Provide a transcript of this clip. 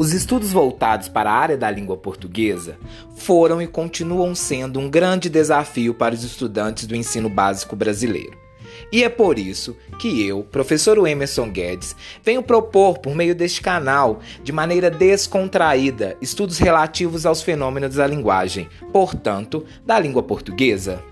Os estudos voltados para a área da língua portuguesa foram e continuam sendo um grande desafio para os estudantes do ensino básico brasileiro. E é por isso que eu, professor Emerson Guedes, venho propor, por meio deste canal, de maneira descontraída, estudos relativos aos fenômenos da linguagem, portanto, da língua portuguesa.